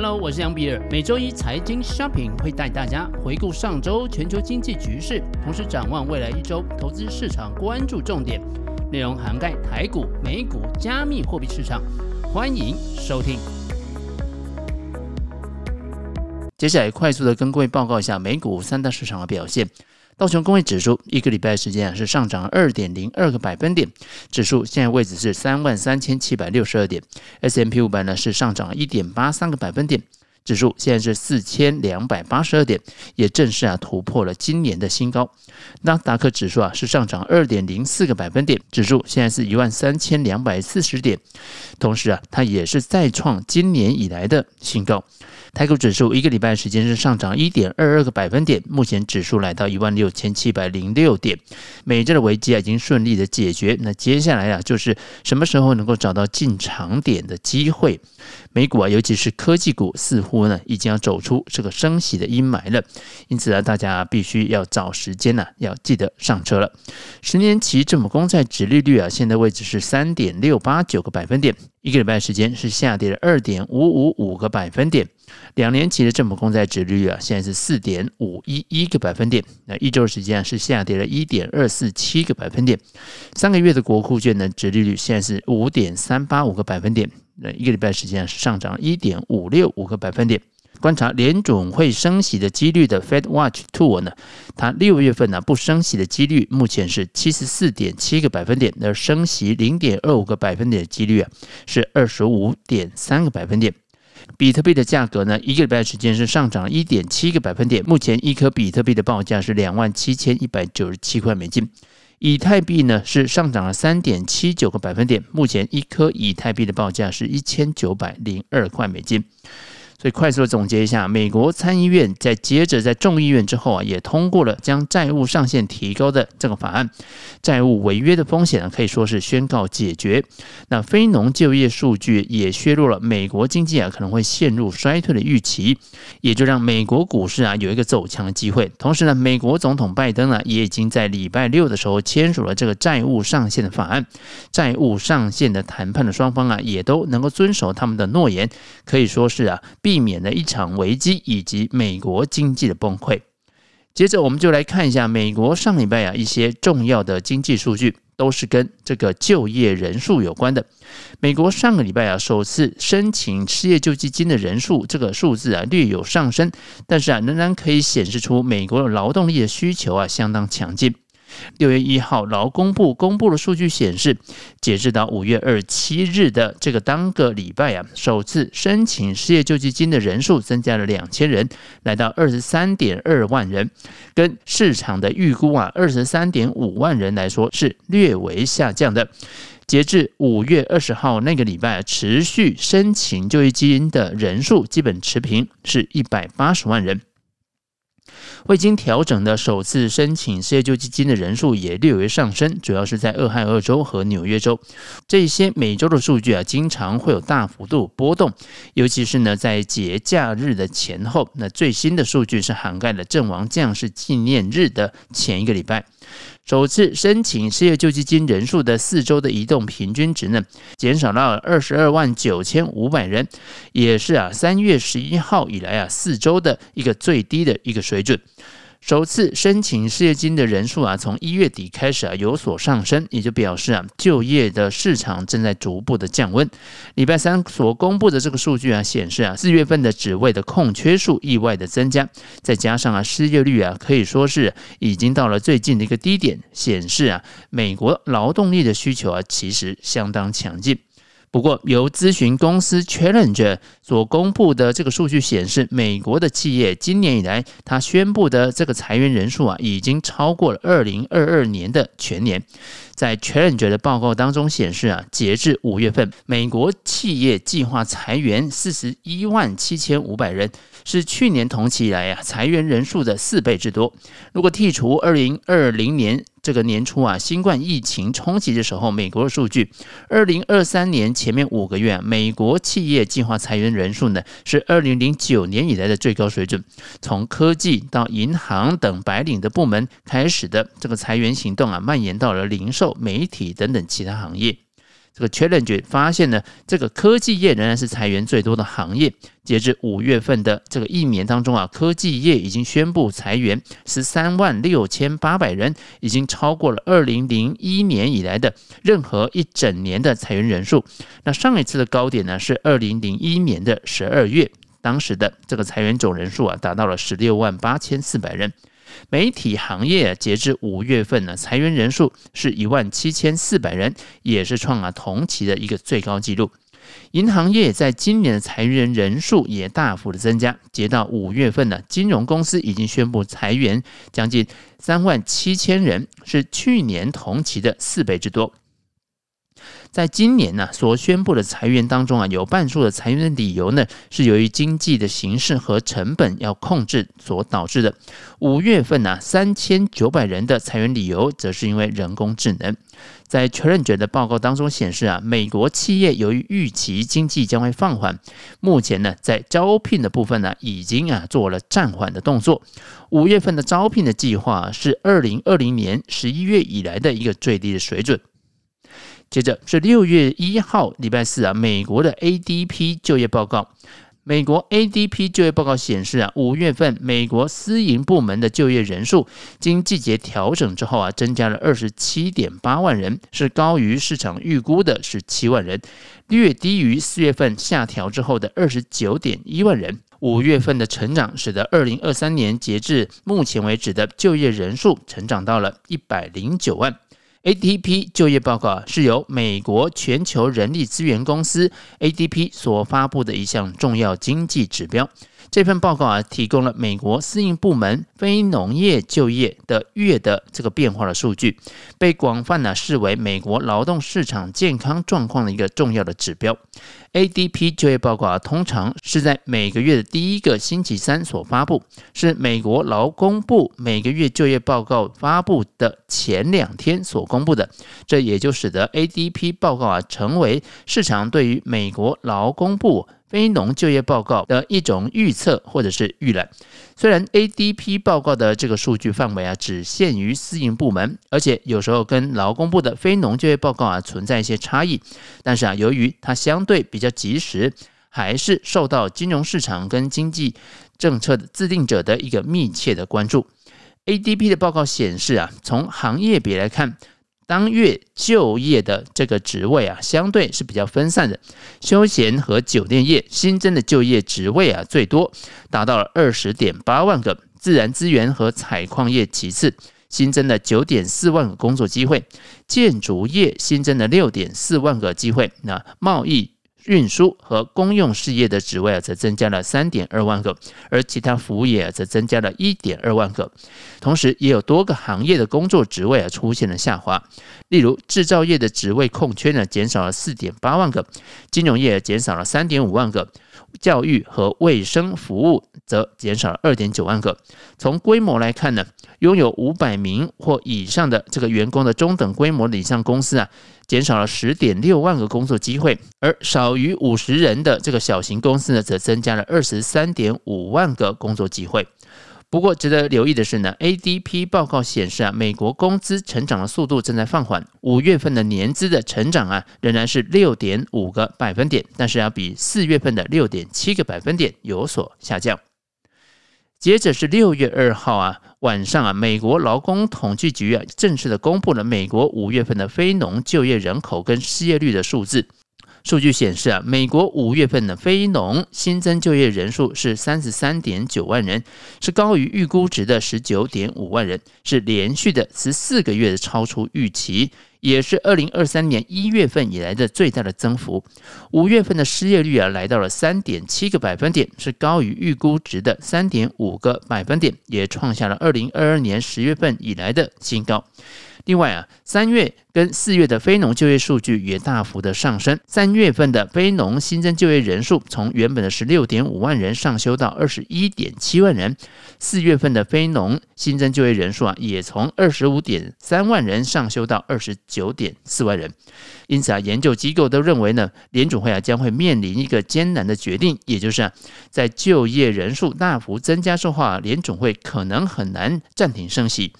Hello，我是杨比尔。每周一财经 Shopping 会带大家回顾上周全球经济局势，同时展望未来一周投资市场关注重点，内容涵盖台股、美股、加密货币市场。欢迎收听。接下来快速的跟各位报告一下美股三大市场的表现。道琼工业指数一个礼拜时间啊是上涨二点零二个百分点，指数现在位置是三万三千七百六十二点。S M P 五百呢是上涨一点八三个百分点，指数现在是四千两百八十二点，也正式啊突破了今年的新高。纳斯达克指数啊是上涨二点零四个百分点，指数现在是一万三千两百四十点，同时啊它也是再创今年以来的新高。台股指数一个礼拜时间是上涨一点二二个百分点，目前指数来到一万六千七百零六点。美债的危机啊已经顺利的解决，那接下来啊就是什么时候能够找到进场点的机会？美股啊，尤其是科技股，似乎呢已经要走出这个升息的阴霾了。因此啊，大家必须要找时间呢，要记得上车了。十年期政府公债殖利率啊，现在位置是三点六八九个百分点，一个礼拜时间是下跌了二点五五五个百分点。两年期的政府公债殖利率啊，现在是四点五一一个百分点，那一周时间是下跌了一点二四七个百分点。三个月的国库券呢殖利率现在是五点三八五个百分点，那一个礼拜时间是上涨一点五六五个百分点。观察联准会升息的几率的 Fed Watch Tool 呢，它六月份呢不升息的几率目前是七十四点七个百分点，而升息零点二五个百分点的几率啊是二十五点三个百分点。比特币的价格呢，一个礼拜时间是上涨一点七个百分点，目前一颗比特币的报价是两万七千一百九十七块美金。以太币呢是上涨了三点七九个百分点，目前一颗以太币的报价是一千九百零二块美金。所以快速的总结一下，美国参议院在接着在众议院之后啊，也通过了将债务上限提高的这个法案，债务违约的风险呢可以说是宣告解决。那非农就业数据也削弱了美国经济啊可能会陷入衰退的预期，也就让美国股市啊有一个走强的机会。同时呢，美国总统拜登呢也已经在礼拜六的时候签署了这个债务上限的法案，债务上限的谈判的双方啊也都能够遵守他们的诺言，可以说是啊。避免了一场危机以及美国经济的崩溃。接着，我们就来看一下美国上礼拜啊一些重要的经济数据，都是跟这个就业人数有关的。美国上个礼拜啊首次申请失业救济金的人数，这个数字啊略有上升，但是啊仍然可以显示出美国的劳动力的需求啊相当强劲。六月一号，劳工部公布的数据显示，截至到五月二十七日的这个当个礼拜啊，首次申请失业救济金的人数增加了两千人，来到二十三点二万人，跟市场的预估啊二十三点五万人来说是略微下降的。截至五月二十号那个礼拜，持续申请救济金的人数基本持平，是一百八十万人。未经调整的首次申请失业救济金的人数也略微上升，主要是在俄亥俄州和纽约州。这些每周的数据啊，经常会有大幅度波动，尤其是呢在节假日的前后。那最新的数据是涵盖了阵亡将士纪念日的前一个礼拜。首次申请失业救济金人数的四周的移动平均值呢，减少到二十二万九千五百人，也是啊三月十一号以来啊四周的一个最低的一个水准。首次申请失业金的人数啊，从一月底开始啊有所上升，也就表示啊就业的市场正在逐步的降温。礼拜三所公布的这个数据啊显示啊四月份的职位的空缺数意外的增加，再加上啊失业率啊可以说是已经到了最近的一个低点，显示啊美国劳动力的需求啊其实相当强劲。不过，由咨询公司 Challenger 所公布的这个数据显示，美国的企业今年以来，它宣布的这个裁员人数啊，已经超过了二零二二年的全年。在 Challenger 的报告当中显示啊，截至五月份，美国企业计划裁员四十一万七千五百人，是去年同期以来啊裁员人数的四倍之多。如果剔除二零二零年这个年初啊新冠疫情冲击的时候，美国的数据，二零二三年前面五个月啊，美国企业计划裁员人数呢是二零零九年以来的最高水准。从科技到银行等白领的部门开始的这个裁员行动啊，蔓延到了零售。媒体等等其他行业，这个 Challenge 发现呢，这个科技业仍然是裁员最多的行业。截至五月份的这个一年当中啊，科技业已经宣布裁员十三万六千八百人，已经超过了二零零一年以来的任何一整年的裁员人数。那上一次的高点呢，是二零零一年的十二月，当时的这个裁员总人数啊，达到了十六万八千四百人。媒体行业截至五月份呢，裁员人数是一万七千四百人，也是创了同期的一个最高纪录。银行业在今年的裁员人数也大幅的增加，截到五月份呢，金融公司已经宣布裁员将近三万七千人，是去年同期的四倍之多。在今年呢，所宣布的裁员当中啊，有半数的裁员的理由呢，是由于经济的形势和成本要控制所导致的。五月份呢，三千九百人的裁员理由，则是因为人工智能。在 Challenger 的报告当中显示啊，美国企业由于预期经济将会放缓，目前呢，在招聘的部分呢，已经啊做了暂缓的动作。五月份的招聘的计划是二零二零年十一月以来的一个最低的水准。接着是六月一号，礼拜四啊，美国的 ADP 就业报告。美国 ADP 就业报告显示啊，五月份美国私营部门的就业人数经季节调整之后啊，增加了二十七点八万人，是高于市场预估的十七万人，略低于四月份下调之后的二十九点一万人。五月份的成长使得二零二三年截至目前为止的就业人数成长到了一百零九万。ADP 就业报告是由美国全球人力资源公司 ADP 所发布的一项重要经济指标。这份报告啊，提供了美国私营部门非农业就业的月的这个变化的数据，被广泛呢视为美国劳动市场健康状况的一个重要的指标。ADP 就业报告啊，通常是在每个月的第一个星期三所发布，是美国劳工部每个月就业报告发布的前两天所公布的。这也就使得 ADP 报告啊，成为市场对于美国劳工部。非农就业报告的一种预测或者是预览，虽然 ADP 报告的这个数据范围啊只限于私营部门，而且有时候跟劳工部的非农就业报告啊存在一些差异，但是啊由于它相对比较及时，还是受到金融市场跟经济政策的制定者的一个密切的关注。ADP 的报告显示啊，从行业比来看。当月就业的这个职位啊，相对是比较分散的。休闲和酒店业新增的就业职位啊最多，达到了二十点八万个；自然资源和采矿业其次，新增了九点四万个工作机会；建筑业新增了六点四万个机会。那贸易。运输和公用事业的职位啊，则增加了三点二万个，而其他服务业，则增加了一点二万个。同时，也有多个行业的工作职位啊出现了下滑，例如制造业的职位空缺呢，减少了四点八万个；金融业减少了三点五万个；教育和卫生服务则减少了二点九万个。从规模来看呢，拥有五百名或以上的这个员工的中等规模的以上公司啊。减少了十点六万个工作机会，而少于五十人的这个小型公司呢，则增加了二十三点五万个工作机会。不过，值得留意的是呢，ADP 报告显示啊，美国工资成长的速度正在放缓，五月份的年资的成长啊，仍然是六点五个百分点，但是要比四月份的六点七个百分点有所下降。接着是六月二号啊晚上啊，美国劳工统计局啊正式的公布了美国五月份的非农就业人口跟失业率的数字。数据显示啊，美国五月份的非农新增就业人数是三十三点九万人，是高于预估值的十九点五万人，是连续的十四个月的超出预期。也是二零二三年一月份以来的最大的增幅。五月份的失业率啊，来到了三点七个百分点，是高于预估值的三点五个百分点，也创下了二零二二年十月份以来的新高。另外啊，三月跟四月的非农就业数据也大幅的上升。三月份的非农新增就业人数从原本的十六点五万人上修到二十一点七万人。四月份的非农新增就业人数啊，也从二十五点三万人上修到二十九点四万人。因此啊，研究机构都认为呢，联准会啊将会面临一个艰难的决定，也就是啊，在就业人数大幅增加之后啊，联总会可能很难暂停升息。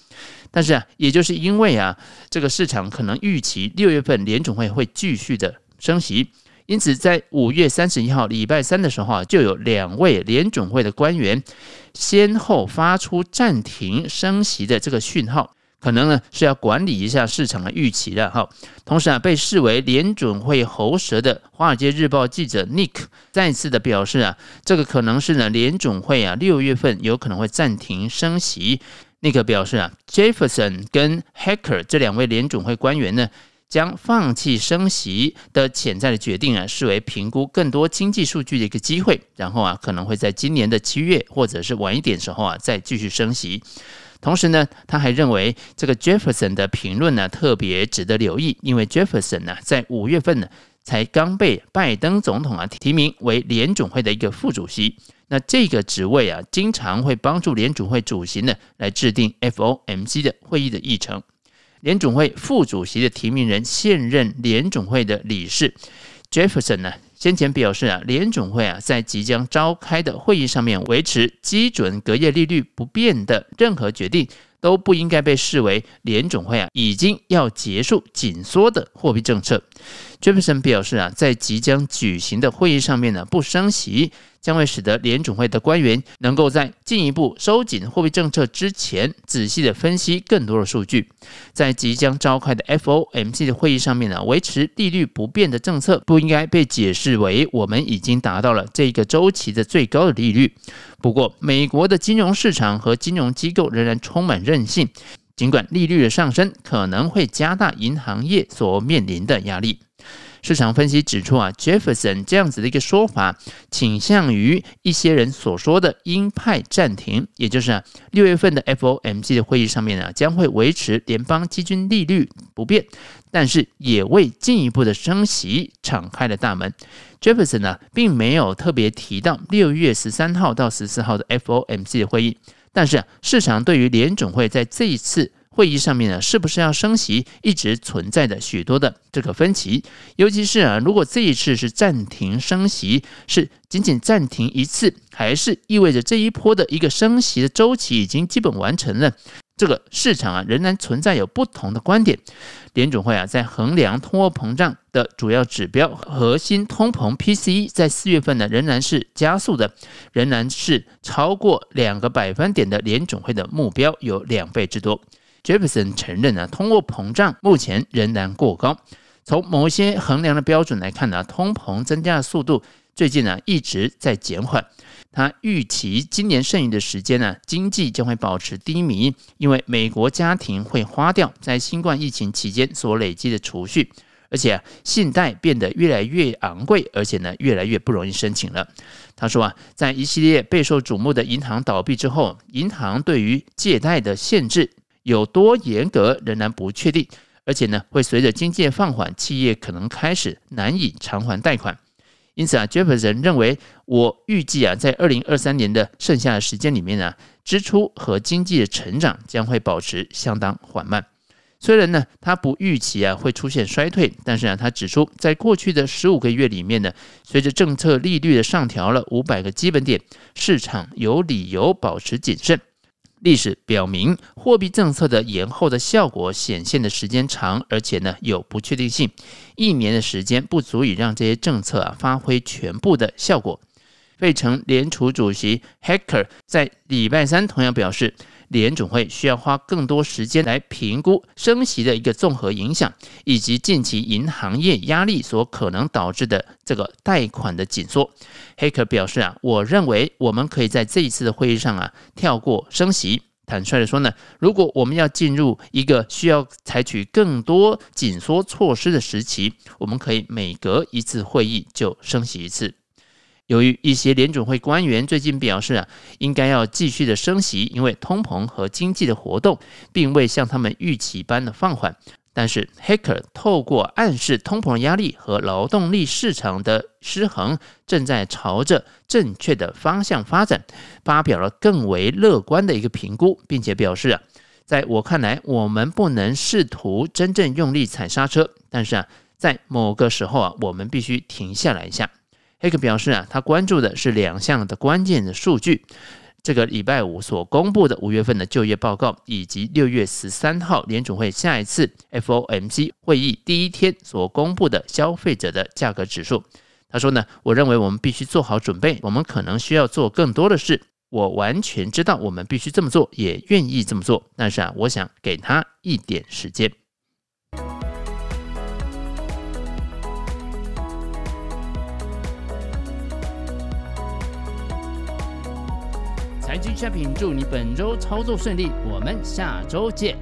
但是啊，也就是因为啊，这个市场可能预期六月份联总会会继续的升息。因此，在五月三十一号礼拜三的时候啊，就有两位联总会的官员先后发出暂停升息的这个讯号，可能呢是要管理一下市场的预期的哈。同时啊，被视为联准会喉舌的《华尔街日报》记者 Nick 再次的表示啊，这个可能是呢联准会啊六月份有可能会暂停升息。Nick 表示啊，Jefferson 跟 Hacker 这两位联准会官员呢。将放弃升息的潜在的决定啊，视为评估更多经济数据的一个机会，然后啊，可能会在今年的七月或者是晚一点时候啊，再继续升息。同时呢，他还认为这个 Jefferson 的评论呢，特别值得留意，因为 Jefferson 呢，在五月份呢，才刚被拜登总统啊提名为联总会的一个副主席。那这个职位啊，经常会帮助联准会主席呢，来制定 FOMC 的会议的议程。联准会副主席的提名人，现任联准会的理事 Jefferson 呢，先前表示啊，联准会啊在即将召开的会议上面维持基准隔夜利率不变的任何决定，都不应该被视为联准会啊已经要结束紧缩的货币政策。Jefferson 表示啊，在即将举行的会议上面呢，不升息。将会使得联准会的官员能够在进一步收紧货币政策之前，仔细的分析更多的数据。在即将召开的 FOMC 的会议上面呢，维持利率不变的政策不应该被解释为我们已经达到了这个周期的最高的利率。不过，美国的金融市场和金融机构仍然充满韧性，尽管利率的上升可能会加大银行业所面临的压力。市场分析指出啊，Jefferson 这样子的一个说法，倾向于一些人所说的鹰派暂停，也就是啊，六月份的 FOMC 的会议上面呢，将会维持联邦基金利率不变，但是也为进一步的升息敞开了大门。Jefferson 呢，并没有特别提到六月十三号到十四号的 FOMC 的会议，但是啊，市场对于联准会在这一次。会议上面呢，是不是要升息，一直存在的许多的这个分歧。尤其是啊，如果这一次是暂停升息，是仅仅暂停一次，还是意味着这一波的一个升息的周期已经基本完成了？这个市场啊，仍然存在有不同的观点。联准会啊，在衡量通货膨胀的主要指标核心通膨 PCE，在四月份呢，仍然是加速的，仍然是超过两个百分点的联准会的目标有两倍之多。Jefferson 承认呢，通货膨胀目前仍然过高。从某些衡量的标准来看呢，通膨增加的速度最近呢一直在减缓。他预期今年剩余的时间呢，经济将会保持低迷，因为美国家庭会花掉在新冠疫情期间所累积的储蓄，而且，信贷变得越来越昂贵，而且呢，越来越不容易申请了。他说啊，在一系列备受瞩目的银行倒闭之后，银行对于借贷的限制。有多严格仍然不确定，而且呢，会随着经济放缓，企业可能开始难以偿还贷款。因此啊，Jefferson 认为，我预计啊，在二零二三年的剩下的时间里面呢，支出和经济的成长将会保持相当缓慢。虽然呢，他不预期啊会出现衰退，但是啊，他指出，在过去的十五个月里面呢，随着政策利率的上调了五百个基本点，市场有理由保持谨慎。历史表明，货币政策的延后的效果显现的时间长，而且呢有不确定性。一年的时间不足以让这些政策啊发挥全部的效果。费城联储主席 Hacker 在礼拜三同样表示，联准会需要花更多时间来评估升息的一个综合影响，以及近期银行业压力所可能导致的这个贷款的紧缩。黑客表示啊，我认为我们可以在这一次的会议上啊跳过升息。坦率的说呢，如果我们要进入一个需要采取更多紧缩措施的时期，我们可以每隔一次会议就升息一次。由于一些联准会官员最近表示啊，应该要继续的升息，因为通膨和经济的活动并未像他们预期般的放缓。但是，Hacker 透过暗示通膨压力和劳动力市场的失衡正在朝着正确的方向发展，发表了更为乐观的一个评估，并且表示啊，在我看来，我们不能试图真正用力踩刹车，但是啊，在某个时候啊，我们必须停下来一下。黑克表示啊，他关注的是两项的关键的数据。这个礼拜五所公布的五月份的就业报告，以及六月十三号联准会下一次 FOMC 会议第一天所公布的消费者的价格指数。他说呢，我认为我们必须做好准备，我们可能需要做更多的事。我完全知道我们必须这么做，也愿意这么做。但是啊，我想给他一点时间。G shopping 祝你本周操作顺利，我们下周见。